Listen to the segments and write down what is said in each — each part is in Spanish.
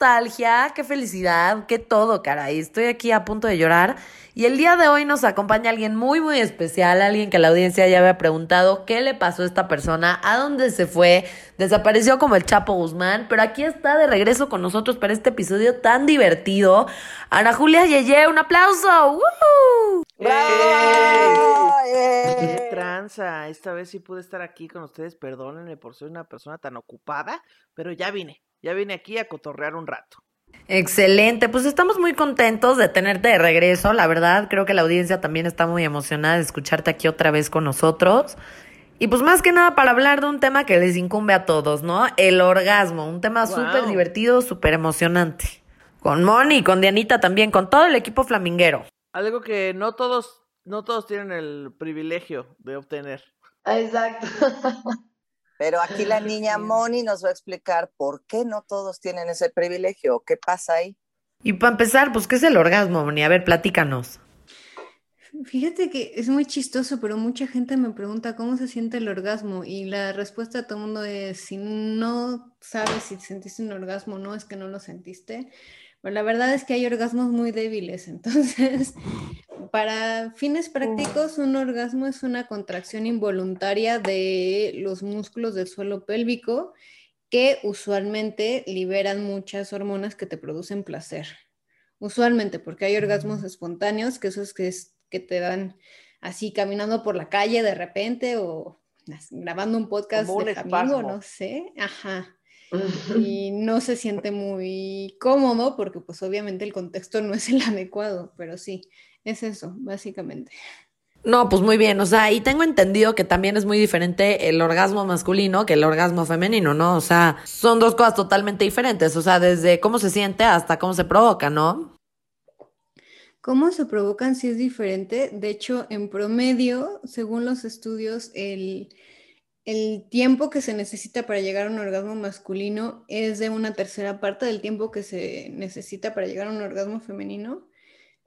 nostalgia, qué felicidad, qué todo, caray. Estoy aquí a punto de llorar. Y el día de hoy nos acompaña alguien muy, muy especial, alguien que la audiencia ya había preguntado qué le pasó a esta persona, a dónde se fue, desapareció como el Chapo Guzmán, pero aquí está de regreso con nosotros para este episodio tan divertido. Ana Julia Yeye, un aplauso. ¡Woo! ¡Bravo! ¡Qué tranza! Esta vez sí pude estar aquí con ustedes, perdónenme por ser una persona tan ocupada, pero ya vine, ya vine aquí a cotorrear un rato. Excelente, pues estamos muy contentos de tenerte de regreso, la verdad creo que la audiencia también está muy emocionada de escucharte aquí otra vez con nosotros. Y pues más que nada para hablar de un tema que les incumbe a todos, ¿no? El orgasmo, un tema Wow. súper divertido, súper emocionante. Con Moni, con Dianita también, con todo el equipo flaminguero. Algo que no todos, no todos tienen el privilegio de obtener. Exacto. Pero aquí la niña Moni nos va a explicar por qué no todos tienen ese privilegio. ¿Qué pasa ahí? Y para empezar, pues, ¿qué es el orgasmo, Moni? A ver, platícanos. Fíjate que es muy chistoso, pero mucha gente me pregunta cómo se siente el orgasmo y la respuesta de todo el mundo es, si no sabes si sentiste un orgasmo o no, es que no lo sentiste. Pero la verdad es que hay orgasmos muy débiles, entonces, para fines prácticos, un orgasmo es una contracción involuntaria de los músculos del suelo pélvico que usualmente liberan muchas hormonas que te producen placer. Usualmente, porque hay orgasmos espontáneos, que esos que, es- que te dan así caminando por la calle de repente o grabando un podcast Como un de espasmo. no sé, ajá. Y no se siente muy cómodo porque pues obviamente el contexto no es el adecuado, pero sí, es eso, básicamente. No, pues muy bien, o sea, y tengo entendido que también es muy diferente el orgasmo masculino que el orgasmo femenino, ¿no? O sea, son dos cosas totalmente diferentes, o sea, desde cómo se siente hasta cómo se provoca, ¿no? ¿Cómo se provocan si es diferente? De hecho, en promedio, según los estudios, el, el tiempo que se necesita para llegar a un orgasmo masculino es de una tercera parte del tiempo que se necesita para llegar a un orgasmo femenino.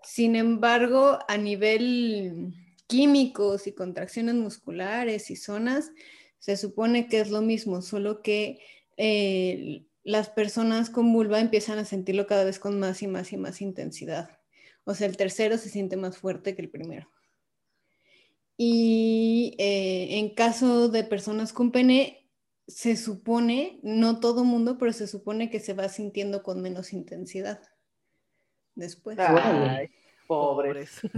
Sin embargo, a nivel químicos y contracciones musculares y zonas, se supone que es lo mismo, solo que eh, las personas con vulva empiezan a sentirlo cada vez con más y más y más intensidad. O sea, el tercero se siente más fuerte que el primero. Y eh, en caso de personas con pene, se supone, no todo mundo, pero se supone que se va sintiendo con menos intensidad después. Ay, pobres. Pobre.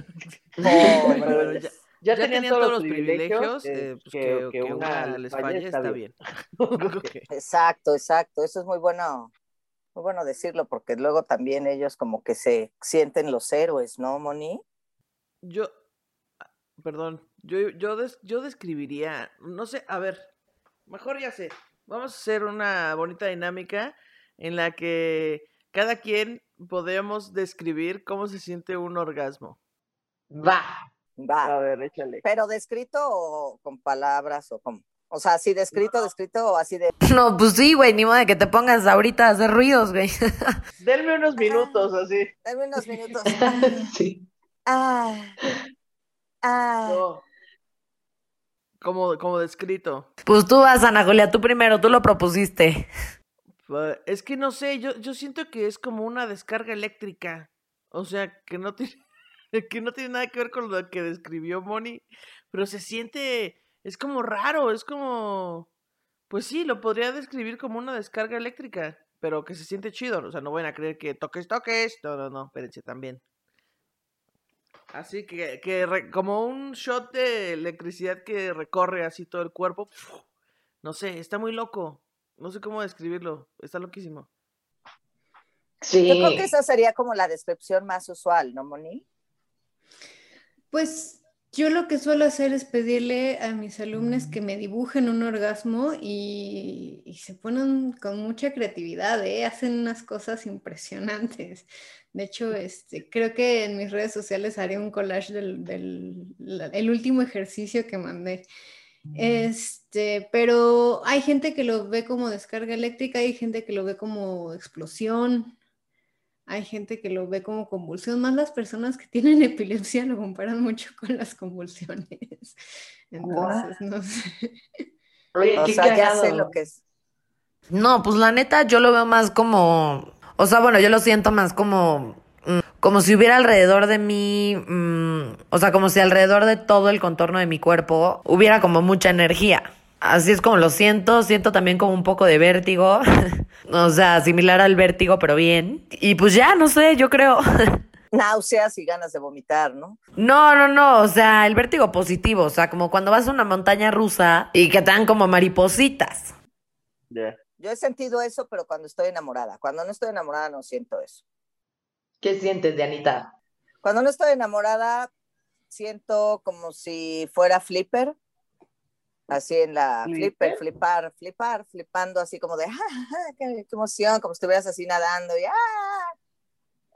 Pero ya, Ya, ya tenían, todos los privilegios, eh, eh, pues que, que, que que una les falle está bien. Ok. Exacto, exacto. Eso es muy bueno, muy bueno decirlo, porque luego también ellos como que se sienten los héroes, ¿no, Moni? Yo, perdón, yo, yo, des- yo describiría, no sé, a ver, mejor ya sé, vamos a hacer una bonita dinámica en la que cada quien podemos describir cómo se siente un orgasmo. Va. Va. A ver, échale. Pero descrito o con palabras o con... O sea, así descrito, descrito o así de... No, pues sí, güey, ni modo de que te pongas ahorita a hacer ruidos, güey. Denme unos minutos así. Dame unos minutos. Sí. Ah, ah. No. Como, como descrito. Pues tú vas, Ana Julia, tú primero, tú lo propusiste. Es que no sé, yo, yo siento que es como una descarga eléctrica. O sea, que no tiene, que no tiene nada que ver con lo que describió Moni, pero se siente, es como raro, es como, pues sí, lo podría describir como una descarga eléctrica, pero que se siente chido. O sea, no van a creer que toques, toques. No, no, no, espérense también. Así que, que re- como un shot de electricidad que recorre así todo el cuerpo. No sé, está muy loco. No sé cómo describirlo. Está loquísimo. Sí. Yo creo que esa sería como la descripción más usual, ¿no, Moni? Pues yo lo que suelo hacer es pedirle a mis alumnos que me dibujen un orgasmo y, y se ponen con mucha creatividad, ¿eh? Hacen unas cosas impresionantes. De hecho, este, creo que en mis redes sociales haré un collage del, del la- el último ejercicio que mandé. Este, pero hay gente que lo ve como descarga eléctrica, hay gente que lo ve como explosión, hay gente que lo ve como convulsión, más las personas que tienen epilepsia lo comparan mucho con las convulsiones. Entonces, no sé. Oye, O qué sea, ya cagado. sé lo que es. No, pues la neta yo lo veo más como, o sea, bueno, yo lo siento más como, mm, como si hubiera alrededor de mí, mm, o sea, como si alrededor de todo el contorno de mi cuerpo hubiera como mucha energía. Así es como lo siento, siento también como un poco de vértigo, o sea, similar al vértigo, pero bien. Y pues ya, no sé, yo creo. Náuseas y ganas de vomitar, ¿no? No, no, no, o sea, el vértigo positivo, o sea, como cuando vas a una montaña rusa y que te dan como maripositas. Ya. Yo he sentido eso, pero cuando estoy enamorada. Cuando no estoy enamorada no siento eso. ¿Qué sientes, Dianita? Cuando no estoy enamorada, siento como si fuera flipper. Así en la flipper, flipar, flipar, flipando así como de, ¡ah, qué, qué emoción! Como si estuvieras así nadando y ¡ah!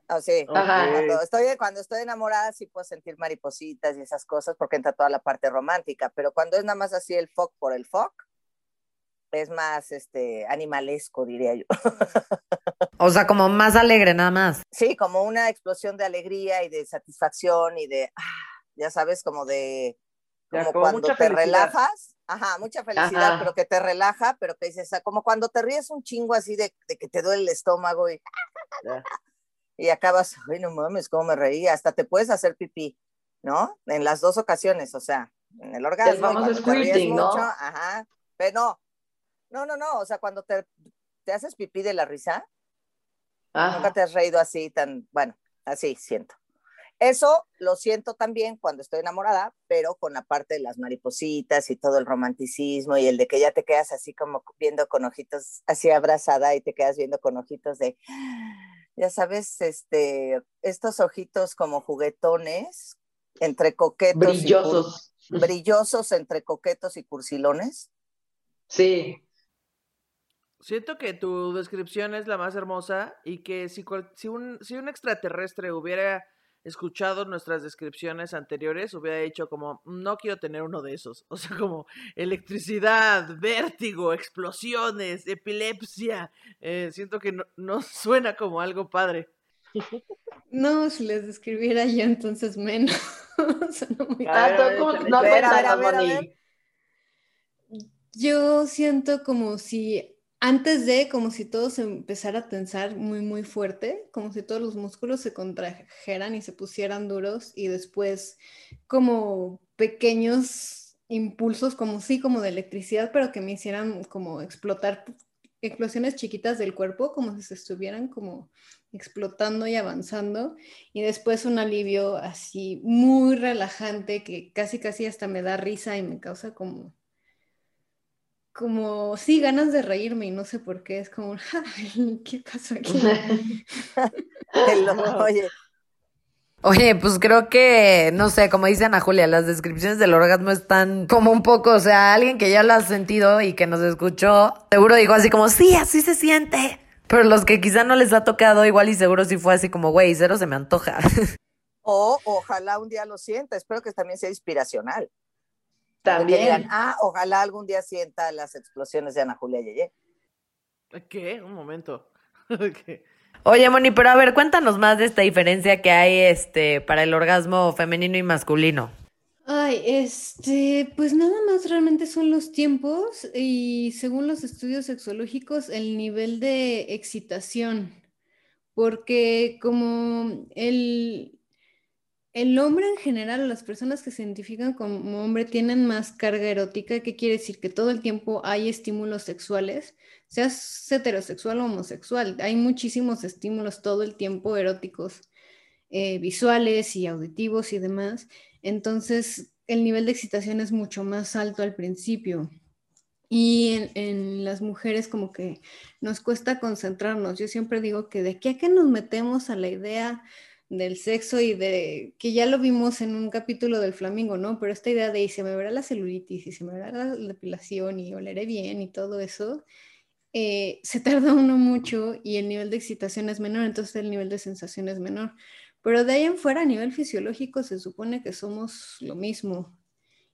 Así. Ajá. Cuando estoy, cuando estoy enamorada sí puedo sentir maripositas y esas cosas porque entra toda la parte romántica, pero cuando es nada más así el fuck por el fuck, es más este animalesco, diría yo. O sea, como más alegre nada más. Sí, como una explosión de alegría y de satisfacción y de, ah, ya sabes, como de, Ya, como, como cuando te felicidad. relajas, ajá, mucha felicidad, Ajá. pero que te relaja, pero que dices, ah, como cuando te ríes un chingo así de, de que te duele el estómago y, Ya. y acabas, ay, no mames, cómo me reí, hasta te puedes hacer pipí, ¿no? En las dos ocasiones, o sea, en el orgasmo. squirting, ¿no? mucho, Ajá, pero no, no, no, no, o sea, cuando te, te haces pipí de la risa, Ajá. Nunca te has reído así tan, bueno, así siento. Eso lo siento también cuando estoy enamorada, pero con la parte de las maripositas y todo el romanticismo y el de que ya te quedas así como viendo con ojitos, así abrazada y te quedas viendo con ojitos de, ya sabes, este, estos ojitos como juguetones, entre coquetos. y cur- Brillosos. brillosos entre coquetos y cursilones. Sí. Siento que tu descripción es la más hermosa y que si, cual- si, un, si un extraterrestre hubiera escuchado nuestras descripciones anteriores, hubiera dicho como, no quiero tener uno de esos. O sea, como electricidad, vértigo, explosiones, epilepsia. Eh, siento que no, no suena como algo padre. No, si les describiera yo, entonces menos. Suena muy no. A ver, a ver, a ver. Yo siento como si antes de, como si todo se empezara a tensar muy, muy fuerte, como si todos los músculos se contrajeran y se pusieran duros y después como pequeños impulsos, como sí, como de electricidad, pero que me hicieran como explotar explosiones chiquitas del cuerpo, como si se estuvieran como explotando y avanzando, y después un alivio así muy relajante que casi, casi hasta me da risa y me causa como como, sí, ganas de reírme y no sé por qué, es como, "Ay, ¿qué pasó aquí? Oye, Oye, pues creo que, no sé, como dice Ana Julia, las descripciones del orgasmo están como un poco, o sea, alguien que ya lo ha sentido y que nos escuchó, seguro dijo así como, sí, así se siente. Pero los que quizá no les ha tocado, igual y seguro sí fue así como, güey, cero se me antoja. o ojalá un día lo sienta, espero que también sea inspiracional. También. digan, ah, ojalá algún día sienta las explosiones de Ana Julia Yeye. ¿Qué? Un momento. Oye, Moni, pero a ver, cuéntanos más de esta diferencia que hay este para el orgasmo femenino y masculino. Ay, este, pues nada más realmente son los tiempos y según los estudios sexológicos, el nivel de excitación, porque como el, el hombre en general, las personas que se identifican como hombre tienen más carga erótica, ¿qué quiere decir? Que todo el tiempo hay estímulos sexuales, seas heterosexual o homosexual, hay muchísimos estímulos todo el tiempo eróticos, eh, visuales y auditivos y demás. Entonces, el nivel de excitación es mucho más alto al principio. Y en, en, las mujeres como que nos cuesta concentrarnos. Yo siempre digo que de aquí a que nos metemos a la idea del sexo y de que ya lo vimos en un capítulo del Flamingo, ¿no? Pero esta idea de y se me verá la celulitis y se me verá la depilación y oleré bien y todo eso, eh, se tarda uno mucho y el nivel de excitación es menor, entonces el nivel de sensación es menor. Pero de ahí en fuera, a nivel fisiológico, se supone que somos lo mismo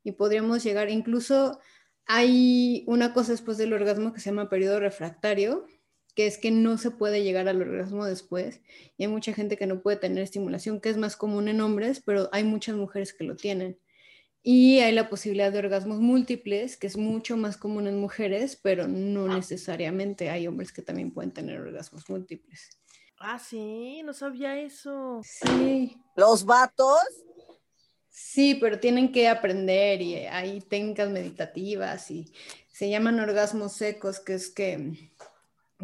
y podríamos llegar, incluso hay una cosa después del orgasmo que se llama periodo refractario, que es que no se puede llegar al orgasmo después y hay mucha gente que no puede tener estimulación, que es más común en hombres, pero hay muchas mujeres que lo tienen. Y hay la posibilidad de orgasmos múltiples, que es mucho más común en mujeres, pero no necesariamente. Hay hombres que también pueden tener orgasmos múltiples. Ah, sí, no sabía eso. Sí, Los vatos, sí, pero tienen que aprender y hay técnicas meditativas y se llaman orgasmos secos, que es que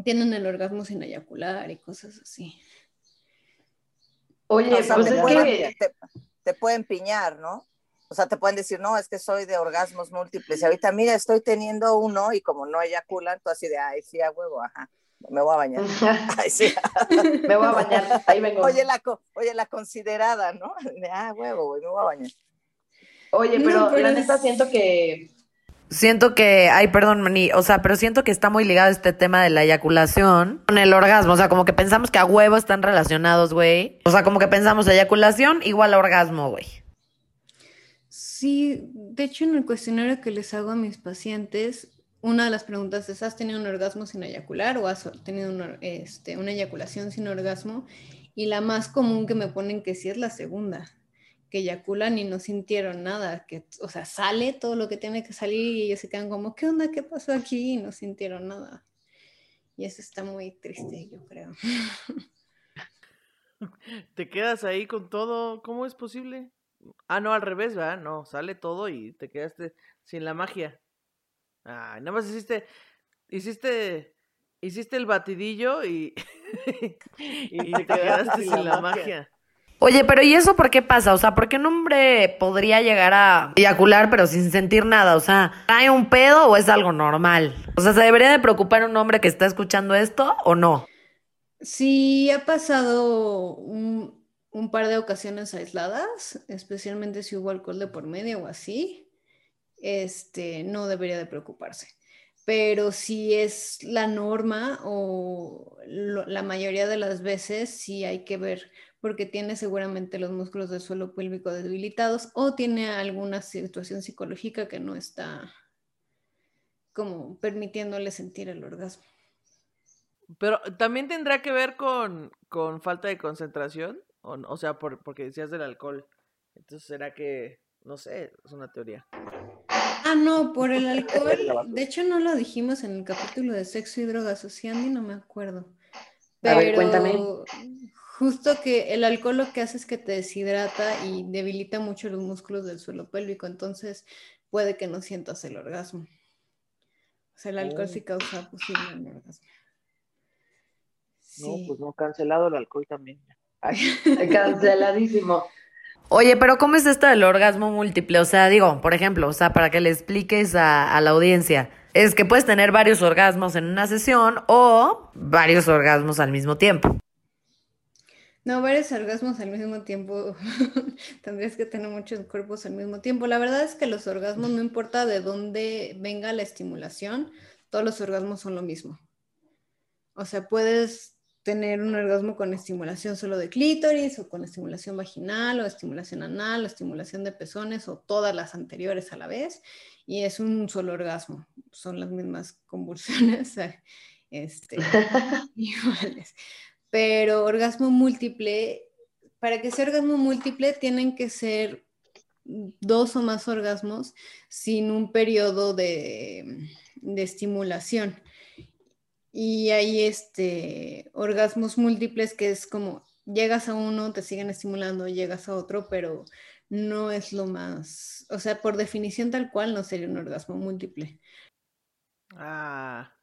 tienen el orgasmo sin eyacular y cosas así. Oye, o sea, pues te, es pueden, que, te- te pueden piñar, ¿no? O sea, te pueden decir, no, es que soy de orgasmos múltiples. Y ahorita, mira, estoy teniendo uno y como no eyaculan, tú así de, ay, sí, a huevo, ajá, me voy a bañar. Ay, sí. me voy a bañar, ahí vengo. Oye, la, co- oye, la considerada, ¿no? De, ah, huevo, güey, me voy a bañar. Oye, No, pero, pero la es- neta siento que Siento que, ay, perdón, Mani, o sea, pero siento que está muy ligado este tema de la eyaculación con el orgasmo. O sea, como que pensamos que a huevo están relacionados, güey. O sea, como que pensamos eyaculación igual a orgasmo, güey. Sí, de hecho en el cuestionario que les hago a mis pacientes, una de las preguntas es, ¿has tenido un orgasmo sin eyacular o has tenido este, una eyaculación sin orgasmo? Y la más común que me ponen que sí es la segunda, que eyaculan y no sintieron nada, que, o sea, sale todo lo que tiene que salir y ellos se quedan como, ¿qué onda? ¿Qué pasó aquí? Y no sintieron nada. Y eso está muy triste, yo creo. Te quedas ahí con todo. ¿Cómo es posible? Ah, no, al revés, ¿verdad? No, sale todo y te quedaste sin la magia. Ay, nada más hiciste. Hiciste. Hiciste el batidillo y. y te quedaste sin la magia. Oye, pero ¿y eso por qué pasa? O sea, ¿por qué un hombre podría llegar a eyacular pero sin sentir nada? O sea, ¿hay un pedo o es algo normal? O sea, ¿se debería de preocupar un hombre que está escuchando esto o no? Sí, ha pasado un, par de ocasiones aisladas, especialmente si hubo alcohol de por medio o así, este, no debería de preocuparse. Pero si es la norma o la mayoría de las veces, sí hay que ver, porque tiene seguramente los músculos del suelo pélvico debilitados o tiene alguna situación psicológica que no está como permitiéndole sentir el orgasmo. Pero también tendrá que ver con, con falta de concentración. O, o sea, por, porque decías del alcohol. Entonces, ¿será que.? No sé, es una teoría. Ah, no, por el alcohol. De hecho, no lo dijimos en el capítulo de sexo y drogas, o Andy, no me acuerdo. A ver, cuéntame. Justo que el alcohol lo que hace es que te deshidrata y debilita mucho los músculos del suelo pélvico, entonces puede que no sientas el orgasmo. O sea, el alcohol sí causa posible un orgasmo. Sí. no, cancelado el alcohol también. canceladísimo. Oye, pero ¿cómo es esto del orgasmo múltiple? O sea, digo, por ejemplo, o sea, para que le expliques a, a la audiencia, es que puedes tener varios orgasmos en una sesión o varios orgasmos al mismo tiempo. No, varios orgasmos al mismo tiempo. Tendrías que tener muchos cuerpos al mismo tiempo. La verdad es que los orgasmos, no importa de dónde venga la estimulación, todos los orgasmos son lo mismo. O sea, puedes tener un orgasmo con estimulación solo de clítoris o con estimulación vaginal o estimulación anal o estimulación de pezones o todas las anteriores a la vez y es un solo orgasmo. Son las mismas convulsiones este, iguales. Pero orgasmo múltiple, para que sea orgasmo múltiple tienen que ser dos o más orgasmos sin un periodo de, de estimulación. Y hay este, orgasmos múltiples que es como llegas a uno, te siguen estimulando, llegas a otro, pero no es lo más, o sea, por definición tal cual no sería un orgasmo múltiple. Ah,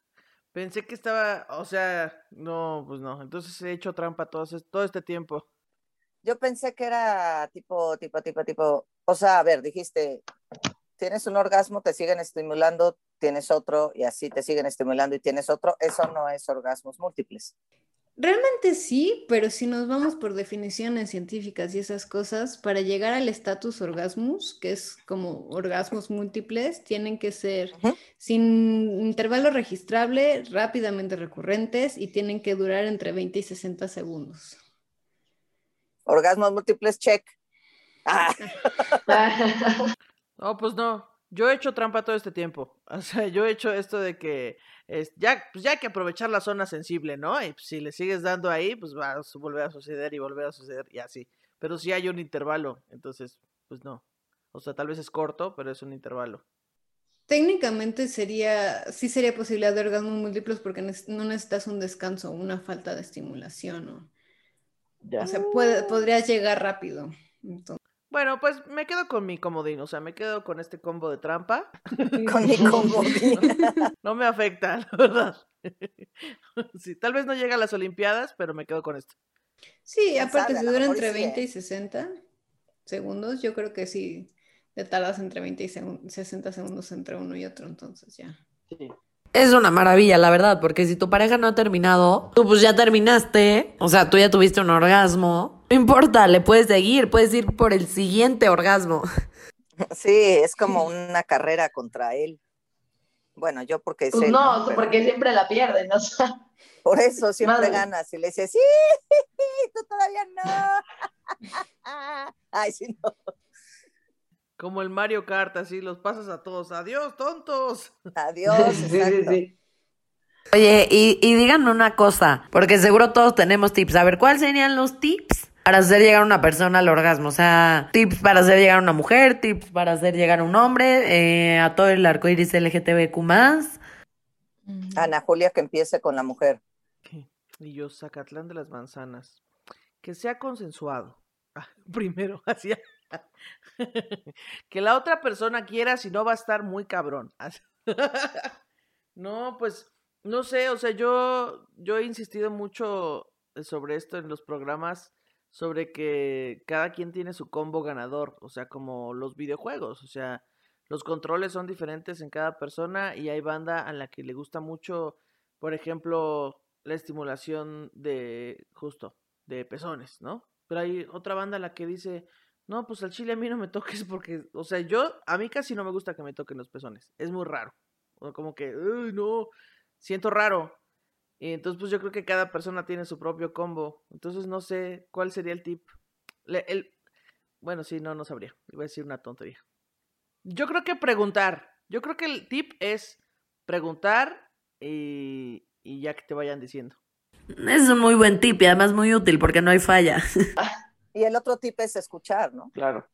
pensé que estaba, o sea, no, pues no. Entonces he hecho trampa todo, todo este tiempo. Yo pensé que era tipo, tipo, tipo, tipo, o sea, a ver, dijiste, tienes un orgasmo, te siguen estimulando, tienes otro y así te siguen estimulando y tienes otro, eso no es orgasmos múltiples. Realmente sí, pero si nos vamos por definiciones científicas y esas cosas, para llegar al estatus orgasmus, que es como orgasmos múltiples, tienen que ser sin intervalo registrable, rápidamente recurrentes y tienen que durar entre 20 y 60 segundos. Orgasmos múltiples, check. Ah, No, pues no. Yo he hecho trampa todo este tiempo. O sea, yo he hecho esto de que es, ya, pues ya hay que aprovechar la zona sensible, ¿no? Y pues, si le sigues dando ahí, pues va a volver a suceder y volver a suceder y así. Pero sí hay un intervalo, entonces, pues no. O sea, tal vez es corto, pero es un intervalo. Técnicamente sería, sí sería posible de orgasmos múltiples porque no necesitas un descanso, una falta de estimulación. O, Ya. o sea, puede- podrías llegar rápido. Entonces, Bueno, pues me quedo con mi comodín, o sea, me quedo con este combo de trampa. Con mi comodín. No me afecta, la verdad. Sí, tal vez no llega a las Olimpiadas, pero me quedo con esto. sí, ¿Quién aparte si dura entre sí, 20 ¿eh? y 60 segundos, yo creo que sí te tardas entre 20 y segun- 60 segundos entre uno y otro, entonces ya. Sí. Es una maravilla, la verdad, porque si tu pareja no ha terminado, tú pues ya terminaste, o sea, tú ya tuviste un orgasmo, no importa, le puedes seguir, puedes ir por el siguiente orgasmo. Sí, es como una carrera contra él. Bueno, yo porque Pues sé, no, Pero porque siempre la pierden, o sea. por eso siempre Madre. ganas y le dices, sí, tú todavía no. Ay, sí, no. Como el Mario Kart, así los pasas a todos. Adiós, tontos. Adiós, sí, sí, sí. Oye, y, y díganme una cosa, porque seguro todos tenemos tips. A ver, ¿cuáles serían los tips para hacer llegar a una persona al orgasmo? O sea, tips para hacer llegar a una mujer, tips para hacer llegar a un hombre, eh, a todo el arco iris LGTBQ. Ana Julia que empiece con la mujer. Y yo, Zacatlán de las Manzanas. Que sea consensuado. Ah, primero, así. que la otra persona quiera, si no va a estar muy cabrón. No, pues, no sé, o sea, yo, yo he insistido mucho sobre esto en los programas, sobre que cada quien tiene su combo ganador, o sea, como los videojuegos, o sea, los controles son diferentes en cada persona y hay banda a la que le gusta mucho, por ejemplo, la estimulación de, justo, de pezones, ¿no? Pero hay otra banda a la que dice, no, pues al chile a mí no me toques porque, o sea, yo, a mí casi no me gusta que me toquen los pezones, es muy raro, o como que, no, siento raro. Y entonces, pues yo creo que cada persona tiene su propio combo. Entonces, no sé cuál sería el tip. Le- el... Bueno, sí, no, no sabría. Iba a decir una tontería. Yo creo que preguntar. Yo creo que el tip es preguntar y, y ya que te vayan diciendo. Es un muy buen tip y además muy útil porque no hay falla. Y el otro tip es escuchar, ¿no? Claro.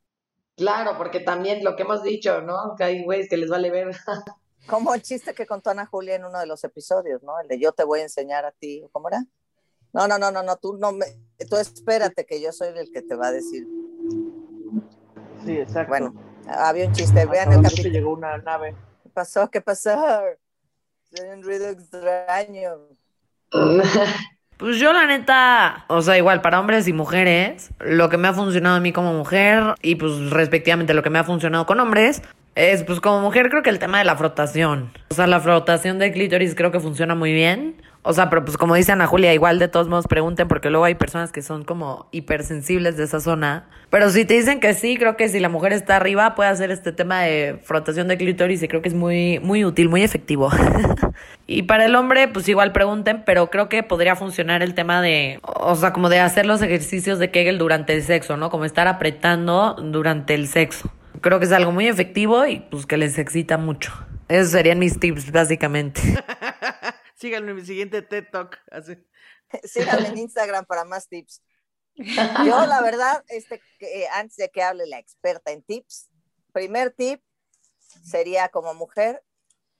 Claro, porque también lo que hemos dicho, ¿no? Que hay güeyes que les vale ver. Como el chiste que contó Ana Julia en uno de los episodios, ¿no? El de yo te voy a enseñar a ti, ¿cómo era? No, no, no, no, no, tú no me, tú espérate que yo soy el que te va a decir. Sí, exacto. Bueno, había un chiste, vean el capítulo. llegó una nave. ¿Qué pasó? ¿Qué pasó? Soy un ruido extraño. Pues yo la neta, o sea, igual para hombres y mujeres, lo que me ha funcionado a mí como mujer y pues respectivamente lo que me ha funcionado con hombres es pues como mujer creo que el tema de la frotación. O sea, la frotación de clítoris creo que funciona muy bien. O sea, pero pues como dice Ana Julia, igual de todos modos pregunten porque luego hay personas que son como hipersensibles de esa zona. Pero si te dicen que sí, creo que si la mujer está arriba puede hacer este tema de frotación de clítoris y creo que es muy, muy útil, muy efectivo. y para el hombre, pues igual pregunten, pero creo que podría funcionar el tema de, o sea, como de hacer los ejercicios de Kegel durante el sexo, ¿no? Como estar apretando durante el sexo. Creo que es algo muy efectivo y pues que les excita mucho. Esos serían mis tips, básicamente. Síganme en mi siguiente TED Talk. Así. Síganme en Instagram para más tips. Yo, la verdad, este, eh, antes de que hable la experta en tips, primer tip sería como mujer,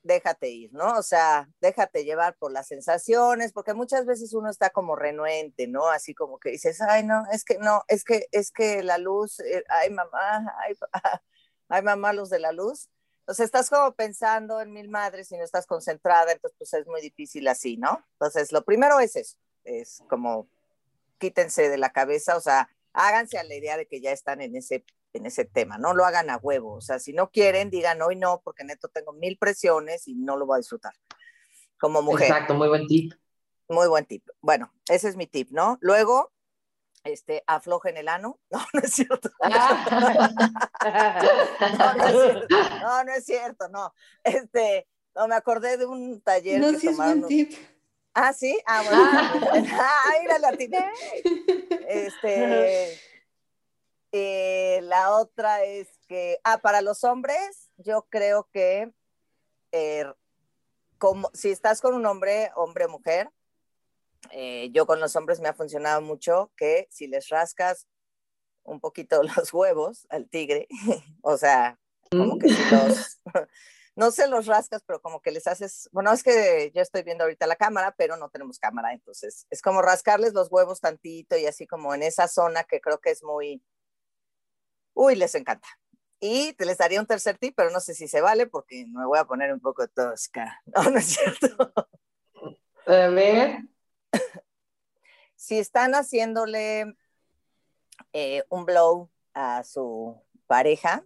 déjate ir, ¿no? O sea, déjate llevar por las sensaciones, porque muchas veces uno está como renuente, ¿no? Así como que dices, ay, no, es que no, es que, es que la luz, eh, ay, mamá, ay, pa- ay, mamá, luz de la luz. Entonces estás como pensando en mil madres y no estás concentrada, entonces pues es muy difícil así, ¿no? Entonces lo primero es eso, es como quítense de la cabeza, o sea, háganse a la idea de que ya están en ese, en ese tema, no lo hagan a huevo, o sea, si no quieren, digan hoy no, porque neto tengo mil presiones y no lo voy a disfrutar. Como mujer, Exacto, muy buen tip. muy buen tip. Bueno, ese es mi tip, ¿no? Luego, este, aflojen el ano. No, no es cierto. No, no es cierto. No, no es cierto, no. Este, no, me acordé de un taller No, que sí es tomaron. buen tip. Ah, sí, ah, bueno. Ah, mira, la atiné. Este, eh, la otra es que, ah, para los hombres, yo creo que eh, como, si estás con un hombre, hombre, mujer, eh, yo con los hombres me ha funcionado mucho que si les rascas un poquito los huevos al tigre, o sea, como que si los, no se los rascas, pero como que les haces, bueno, es que yo estoy viendo ahorita la cámara, pero no tenemos cámara, entonces es como rascarles los huevos tantito y así como en esa zona que creo que es muy, uy, les encanta. Y te les daría un tercer tip, pero no sé si se vale porque me voy a poner un poco tosca. No, no es cierto. A ver. Si están haciéndole eh, un blow a su pareja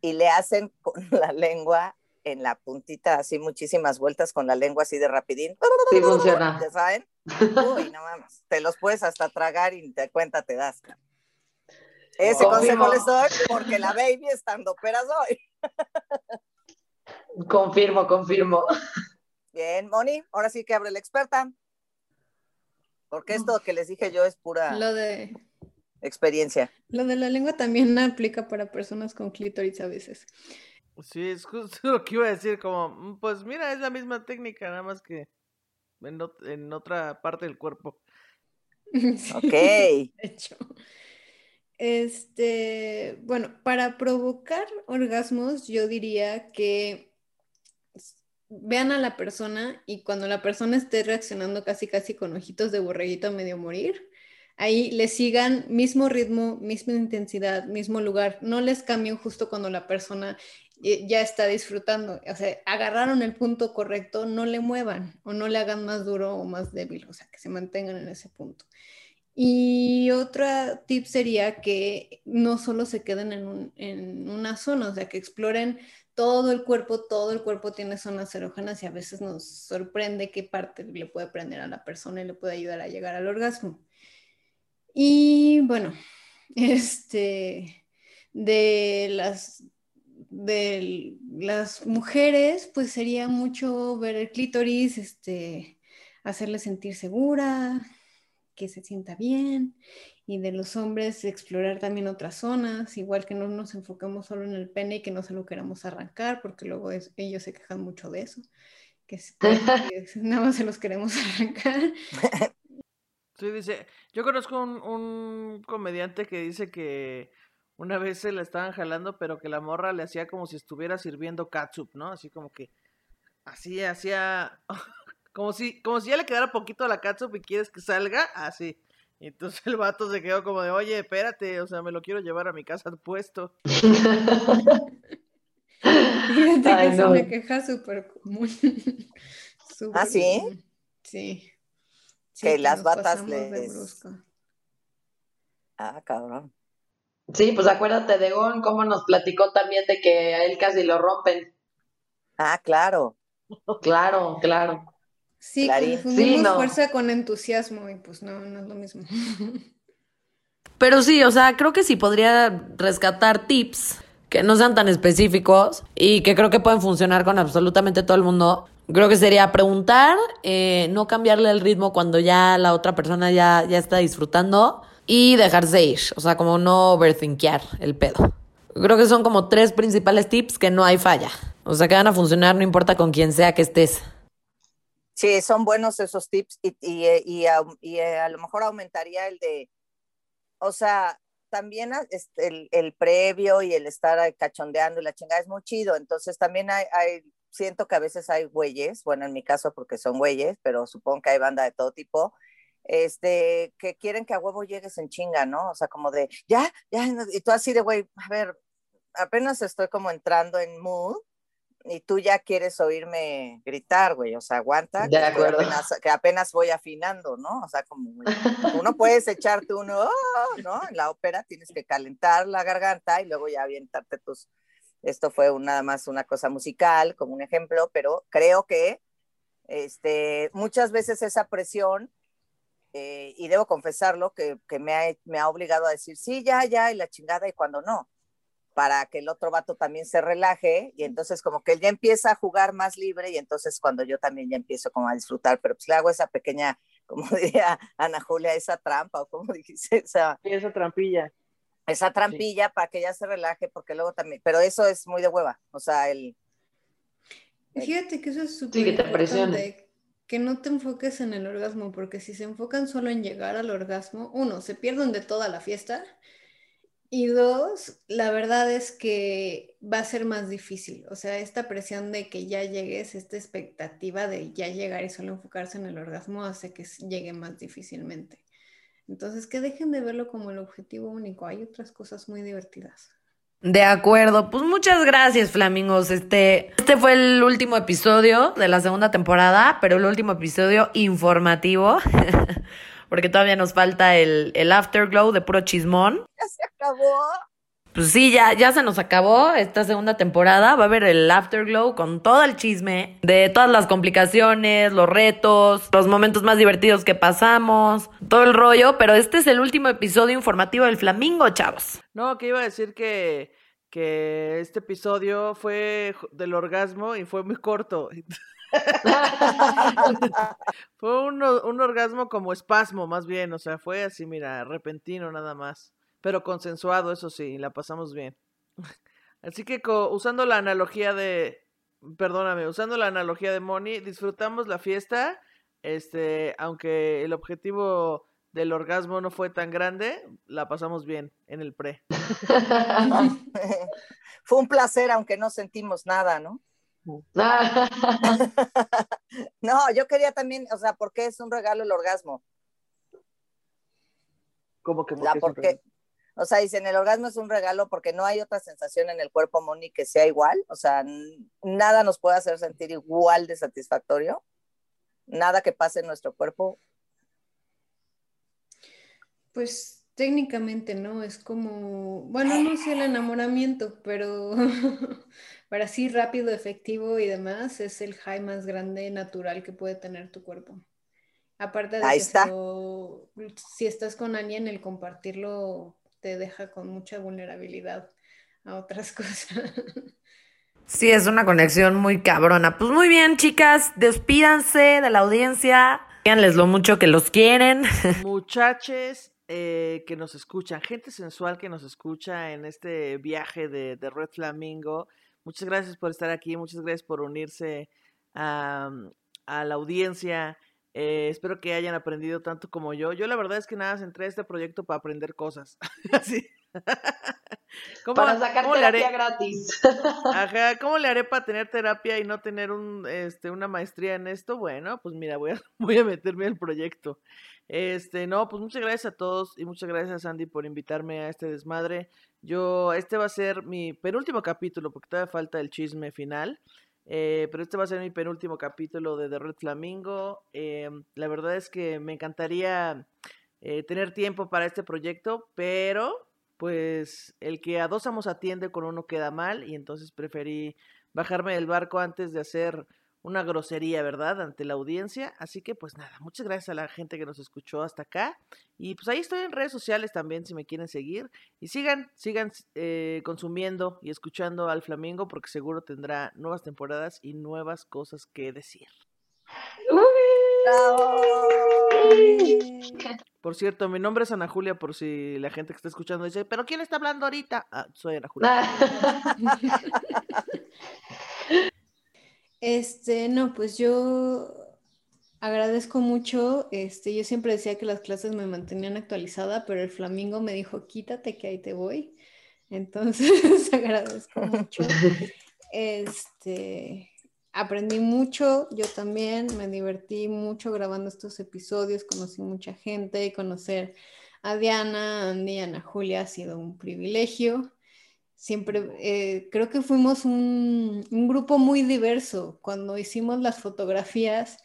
y le hacen con la lengua en la puntita, así muchísimas vueltas con la lengua así de rapidín. Sí funciona. ¿Ya saben? Uy, no mames. Te los puedes hasta tragar y te cuenta te das. Ese Confirmo. consejo les doy porque la baby estando peras hoy. Confirmo, confirmo. Bien, Moni, ahora sí que abre la experta. Porque esto que les dije yo es pura Lo de, experiencia. lo de la lengua también aplica para personas con clítoris a veces. Sí, es justo lo que iba a decir, como, "Mm, pues mira, es la misma técnica, nada más que en, ot- en otra parte del cuerpo. Sí, Ok. de hecho. Este, bueno, para provocar orgasmos, yo diría que vean a la persona y cuando la persona esté reaccionando casi casi con ojitos de borreguito medio morir, ahí le sigan mismo ritmo, misma intensidad, mismo lugar. No les cambien justo cuando la persona eh, ya está disfrutando. O sea, agarraron el punto correcto, no le muevan o no le hagan más duro o más débil, o sea, que se mantengan en ese punto. Y otra tip sería que no solo se queden en, en una zona, o sea, que exploren todo el cuerpo, todo el cuerpo tiene zonas erógenas y a veces nos sorprende qué parte le puede prender a la persona y le puede ayudar a llegar al orgasmo. Y bueno, este, de las, de las mujeres, pues sería mucho ver el clítoris, este, hacerle sentir segura, que se sienta bien. Y de los hombres, explorar también otras zonas, igual que no nos enfocamos solo en el pene y que no se lo queramos arrancar, porque luego es- ellos se quejan mucho de eso, que, es- que nada más se los queremos arrancar. Sí, dice, yo conozco un, un comediante que dice que una vez se la estaban jalando, pero que la morra le hacía como si estuviera sirviendo catsup, ¿no? Así como que, así hacía, como si, como si ya le quedara poquito a la catsup y quieres que salga, así. Y entonces el vato se quedó como de, oye, espérate, o sea, me lo quiero llevar a mi casa puesto. Fíjate que Ay, es no. una queja súper común. ¿Ah, sí? común. Sí. Sí, Que las batas les-. Ah, cabrón. Sí, pues acuérdate de Gon, cómo nos platicó también de que a él casi lo rompen. Ah, claro. Claro, claro. Sí, confundimos Sí, no. fuerza con entusiasmo y pues no, no es lo mismo. Pero sí, o sea, creo que sí podría rescatar tips que no sean tan específicos y que creo que pueden funcionar con absolutamente todo el mundo. Creo que sería preguntar, eh, no cambiarle el ritmo cuando ya la otra persona ya, ya está disfrutando y dejarse ir, o sea, como no overthinkear el pedo. Creo que son como tres principales tips que no hay falla. O sea, que van a funcionar no importa con quién sea que estés. Sí, son buenos esos tips y, eh, eh, a lo mejor aumentaría el de, o sea, también a- este, el, previo y el estar ahí cachondeando y la chingada es muy chido. Entonces también hay, siento que a veces hay güeyes, bueno, en mi caso porque son güeyes, pero supongo que hay banda de todo tipo, este, que quieren que a huevo llegues en chinga, ¿no? O sea, como de, ya, ya, no", y tú así de, güey, a ver, apenas estoy como entrando en mood y tú ya quieres oírme gritar, güey, o sea, aguanta, De que, acuerdo. apenas, que apenas voy afinando, ¿no? O sea, como uno puedes echarte uno, "Oh", ¿no? En la ópera tienes que calentar la garganta y luego ya avientarte tus, esto fue nada más una cosa musical, como un ejemplo, pero creo que este, muchas veces esa presión, eh, y debo confesarlo, que, que me, ha, me ha obligado a decir, sí, ya, ya, y la chingada, y cuando no para que el otro vato también se relaje y entonces como que él ya empieza a jugar más libre y entonces cuando yo también ya empiezo como a disfrutar, pero pues le hago esa pequeña, como diría Ana Julia, esa trampa o como dijiste, esa, esa trampilla. esa trampilla para que ella se relaje porque luego también, pero eso es muy de hueva, o sea, el... Fíjate que eso es súper Sí, que te importante, que no te enfoques en el orgasmo, porque si se enfocan solo en llegar al orgasmo, uno, se pierden de toda la fiesta Y dos, la verdad es que va a ser más difícil. O sea, esta presión de que ya llegues, esta expectativa de ya llegar y solo enfocarse en el orgasmo hace que llegue más difícilmente. Entonces, que dejen de verlo como el objetivo único. Hay otras cosas muy divertidas. De acuerdo, pues muchas gracias, Flamingos. Este, este fue el último episodio de la segunda temporada, pero el último episodio informativo, porque todavía nos falta el, el afterglow de puro chismón. Ya se acabó. Pues sí, ya, ya se nos acabó esta segunda temporada. Va a haber el Afterglow con todo el chisme de todas las complicaciones, los retos, los momentos más divertidos que pasamos, todo el rollo. Pero este es el último episodio informativo del Flamingo, chavos. No, que iba a decir que, que este episodio fue del orgasmo y fue muy corto. fue un, un orgasmo como espasmo, más bien. O sea, fue así, mira, repentino nada más pero consensuado, eso sí, la pasamos bien. Así que usando la analogía de, perdóname, usando la analogía de Moni, disfrutamos la fiesta, este, aunque el objetivo del orgasmo no fue tan grande, la pasamos bien en el pre. fue un placer, aunque no sentimos nada, ¿no? no, yo quería también, o sea, ¿por qué es un regalo el orgasmo? ¿Cómo que porque, o sea, dicen, el orgasmo es un regalo porque no hay otra sensación en el cuerpo, Moni, que sea igual. O sea, nada nos puede hacer sentir igual de satisfactorio. Nada que pase en nuestro cuerpo. Pues técnicamente no, es como, bueno, no sé el enamoramiento, pero para así rápido, efectivo y demás, es el high más grande natural que puede tener tu cuerpo. Aparte de Ahí si estás con alguien, el compartirlo te deja con mucha vulnerabilidad a otras cosas. Sí, es una conexión muy cabrona. Pues muy bien, chicas, despídanse de la audiencia. Díganles lo mucho que los quieren. Muchaches eh, que nos escuchan, gente sensual que nos escucha en este viaje de, Red Flamingo. Muchas gracias por estar aquí, muchas gracias por unirse a, a la audiencia. Eh, espero que hayan aprendido tanto como yo. Yo la verdad es que nada, entré a este proyecto para aprender cosas. Así. para sacar terapia gratis. Ajá, ¿cómo le haré para tener terapia y no tener un, este, una maestría en esto? Bueno, pues mira, voy a, voy a meterme al proyecto. Este, no, pues muchas gracias a todos y muchas gracias Andy por invitarme a este desmadre. Yo, este va a ser mi penúltimo capítulo porque todavía falta el chisme final. Eh, pero este va a ser mi penúltimo capítulo de The Red Flamingo. Eh, la verdad es que me encantaría eh, tener tiempo para este proyecto, pero pues el que a dos amos atiende con uno queda mal y entonces preferí bajarme del barco antes de hacer una grosería, ¿verdad?, ante la audiencia. Así que pues nada, muchas gracias a la gente que nos escuchó hasta acá. Y pues ahí estoy en redes sociales también si me quieren seguir. Y sigan, sigan eh, consumiendo y escuchando al Flamingo porque seguro tendrá nuevas temporadas y nuevas cosas que decir. Por cierto, mi nombre es Ana Julia, por si la gente que está escuchando dice, ¿pero quién está hablando ahorita? Ah, soy Ana Julia. Este, no, pues yo agradezco mucho. Este, yo siempre decía que las clases me mantenían actualizada, pero el flamingo me dijo, quítate que ahí te voy. Entonces, agradezco mucho. Este, aprendí mucho, yo también me divertí mucho grabando estos episodios, conocí mucha gente, conocer a Diana, Andy, Ana Julia ha sido un privilegio siempre eh, creo que fuimos un, grupo muy diverso. Cuando hicimos las fotografías,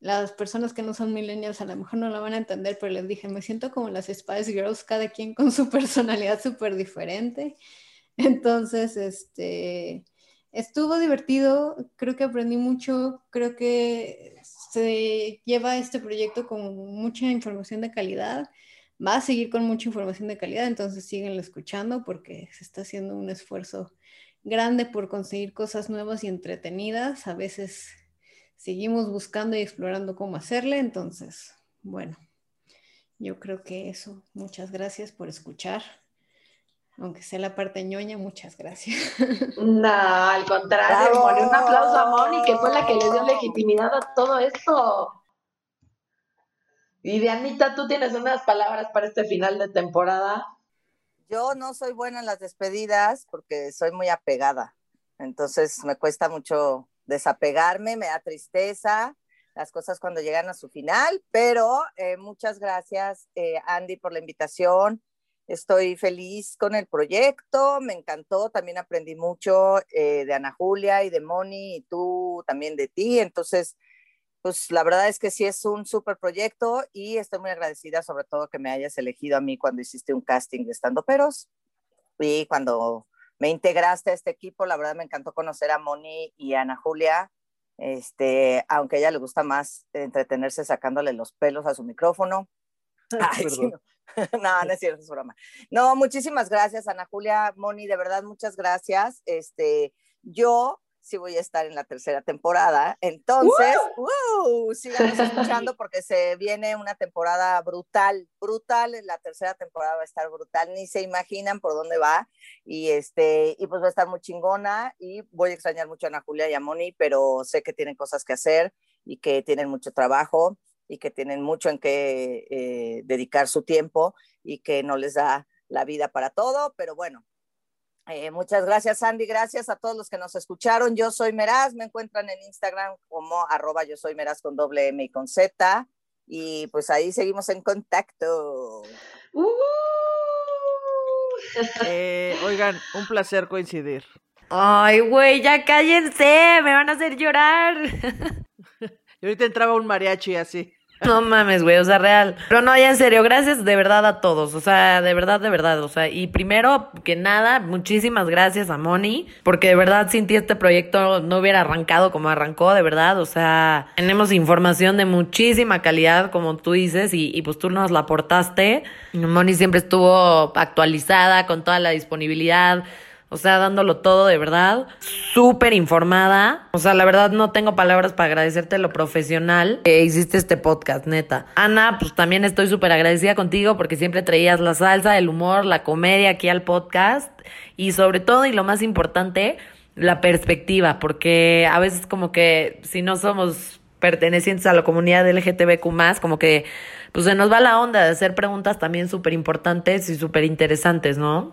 las personas que no son millennials a lo mejor no la van a entender, pero les dije, me siento como las Spice Girls, cada quien con su personalidad súper diferente. Entonces, este, estuvo divertido, creo que aprendí mucho, creo que se lleva este proyecto con mucha información de calidad va a seguir con mucha información de calidad, entonces síguenlo escuchando porque se está haciendo un esfuerzo grande por conseguir cosas nuevas y entretenidas. A veces seguimos buscando y explorando cómo hacerle, entonces, bueno, yo creo que eso. Muchas gracias por escuchar. Aunque sea la parte ñoña, muchas gracias. No, al contrario, un aplauso a Moni, que fue la que le dio legitimidad a todo esto. Y Dianita, tú tienes unas palabras para este final de temporada. Yo no soy buena en las despedidas porque soy muy apegada. Entonces me cuesta mucho desapegarme, me da tristeza las cosas cuando llegan a su final, pero eh, muchas gracias eh, Andy por la invitación. Estoy feliz con el proyecto, me encantó, también aprendí mucho eh, de Ana Julia y de Moni y tú también de ti, entonces, pues la verdad es que sí es un súper proyecto y estoy muy agradecida sobre todo que me hayas elegido a mí cuando hiciste un casting de estando peros y cuando me integraste a este equipo, la verdad me encantó conocer a Moni y a Ana Julia, este, aunque a ella le gusta más entretenerse sacándole los pelos a su micrófono. Ay, no. no, no es cierto, es broma. No, muchísimas gracias, Ana Julia, Moni, de verdad, muchas gracias. Este, yo sí voy a estar en la tercera temporada, entonces, ¡uh! síganos escuchando porque se viene una temporada brutal, brutal, la tercera temporada va a estar brutal, ni se imaginan por dónde va, y este, y pues va a estar muy chingona, y voy a extrañar mucho a Ana Julia y a Moni, pero sé que tienen cosas que hacer y que tienen mucho trabajo, y que tienen mucho en qué eh, dedicar su tiempo y que no les da la vida para todo, pero bueno. Eh, muchas gracias, Andy. Gracias a todos los que nos escucharon. Yo soy Meraz. Me encuentran en Instagram como arroba yo soy Meraz con doble M y con Z. Y pues ahí seguimos en contacto. Uh. Eh, oigan, un placer coincidir. Ay, güey, ya cállense, me van a hacer llorar. Y ahorita entraba un mariachi así. No mames, güey, o sea, real. Pero no, ya en serio, gracias de verdad a todos, o sea, de verdad, de verdad, o sea, y primero que nada, muchísimas gracias a Moni, porque de verdad sin ti este proyecto no hubiera arrancado como arrancó, de verdad, o sea, tenemos información de muchísima calidad, como tú dices, y, y pues tú nos la aportaste. Moni siempre estuvo actualizada con toda la disponibilidad. O sea, dándolo todo de verdad. Súper informada. O sea, la verdad no tengo palabras para agradecerte lo profesional que hiciste este podcast, neta. Ana, pues también estoy súper agradecida contigo porque siempre traías la salsa, el humor, la comedia aquí al podcast. Y sobre todo, y lo más importante, la perspectiva. Porque a veces como que si no somos pertenecientes a la comunidad LGTBQ como que pues se nos va la onda de hacer preguntas también súper importantes y súper interesantes, ¿no?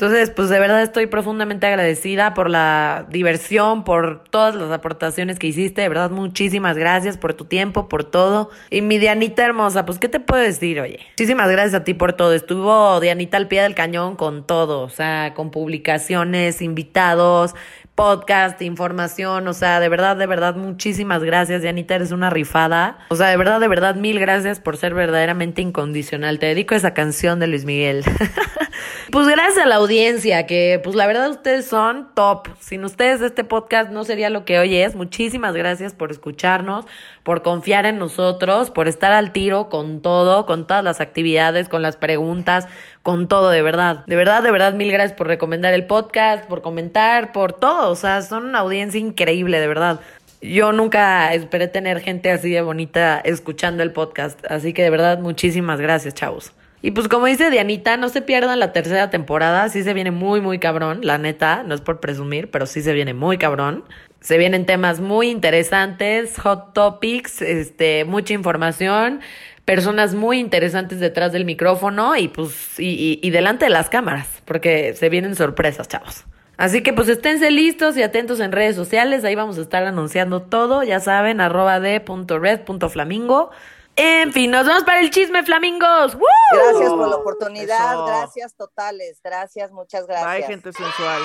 Entonces, pues de verdad estoy profundamente agradecida por la diversión, por todas las aportaciones que hiciste. De verdad, muchísimas gracias por tu tiempo, por todo. Y mi Dianita hermosa, pues, ¿qué te puedo decir, oye? Muchísimas gracias a ti por todo. Estuvo Dianita al pie del cañón con todo, o sea, con publicaciones, invitados, podcast, información, o sea, de verdad, de verdad, muchísimas gracias, Dianita, eres una rifada. O sea, de verdad, de verdad, mil gracias por ser verdaderamente incondicional. Te dedico esa canción de Luis Miguel. pues gracias a la audiencia, que pues la verdad ustedes son top. Sin ustedes este podcast no sería lo que hoy es. Muchísimas gracias por escucharnos, por confiar en nosotros, por estar al tiro con todo, con todas las actividades, con las preguntas, con todo, de verdad. De verdad, de verdad, mil gracias por recomendar el podcast, por comentar, por todo. O sea, son una audiencia increíble, de verdad. Yo nunca esperé tener gente así de bonita escuchando el podcast. Así que de verdad, muchísimas gracias, chavos. Y pues como dice Dianita, no se pierdan la tercera temporada. Sí se viene muy, muy cabrón, la neta. No es por presumir, pero sí se viene muy cabrón. Se vienen temas muy interesantes, hot topics, este, mucha información personas muy interesantes detrás del micrófono y pues y, y, delante de las cámaras, porque se vienen sorpresas, chavos. Así que pues esténse listos y atentos en redes sociales, ahí vamos a estar anunciando todo, ya saben, arroba de punto red punto flamingo. En fin, nos vemos para el chisme, flamingos. Gracias por la oportunidad, gracias totales, gracias, muchas gracias. Bye, gente sensual.